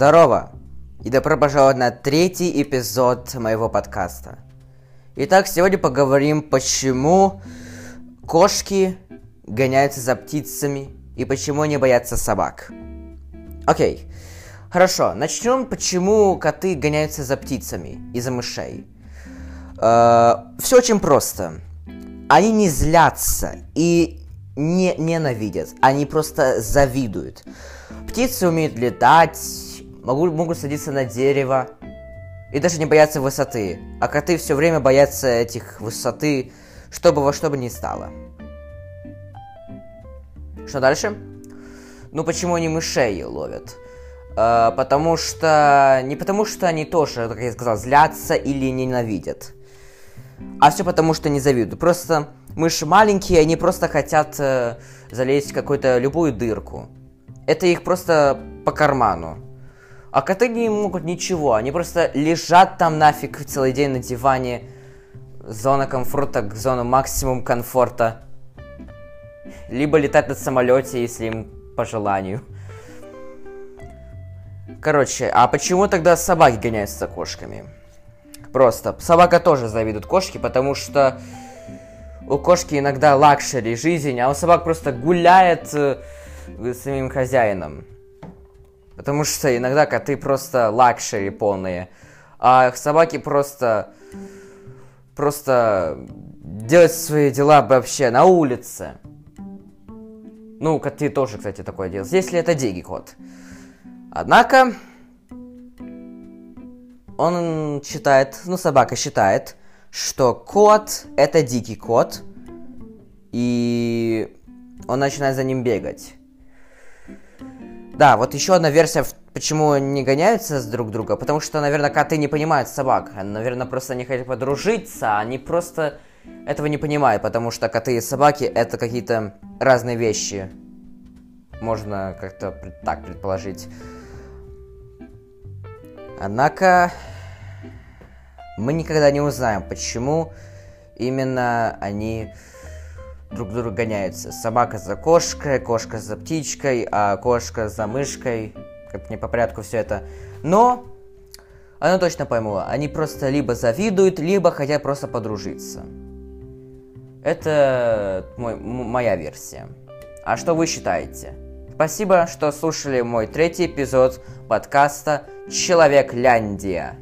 Здорово! И добро пожаловать на третий эпизод моего подкаста. Итак, сегодня поговорим, почему кошки гоняются за птицами и почему они боятся собак. Окей, хорошо, начнем, почему коты гоняются за птицами и за мышей. Э, все очень просто. Они не злятся и не ненавидят, они просто завидуют. Птицы умеют летать, могут, могут садиться на дерево и даже не боятся высоты. А коты все время боятся этих высоты, чтобы во что бы ни стало. Что дальше? Ну почему они мышей ловят? Э, потому что... Не потому что они тоже, как я сказал, злятся или ненавидят. А все потому что не завидуют. Просто мыши маленькие, они просто хотят э, залезть в какую-то любую дырку. Это их просто по карману. А коты не могут ничего, они просто лежат там нафиг целый день на диване. Зона комфорта, зона максимум комфорта. Либо летать на самолете, если им по желанию. Короче, а почему тогда собаки гоняются за кошками? Просто. Собака тоже завидует кошке, потому что у кошки иногда luxury жизнь, а у собак просто гуляет э, самим хозяином. Потому что иногда коты просто luxury полные. А собаки просто... Просто делают свои дела вообще на улице. Ну, коты тоже, кстати, такое делают. Если это дикий кот. Однако, он считает, ну, собака считает, что кот это дикий кот, и он начинает за ним бегать. Да, вот еще одна версия, почему не гоняются с друг друга, потому что, наверное, коты не понимают собак. Наверное, просто не хотят подружиться, они просто этого не понимают, потому что коты и собаки это какие-то разные вещи. Можно как-то так предположить. Однако, мы никогда не узнаем, почему именно они друг друга гоняются. Собака за кошкой, кошка за птичкой, а кошка за мышкой. Как не по порядку все это. Но она точно пойму, они просто либо завидуют, либо хотят просто подружиться. Это мой, моя версия. А что вы считаете? Спасибо, что слушали мой третий эпизод подкаста «Человек Ляндия».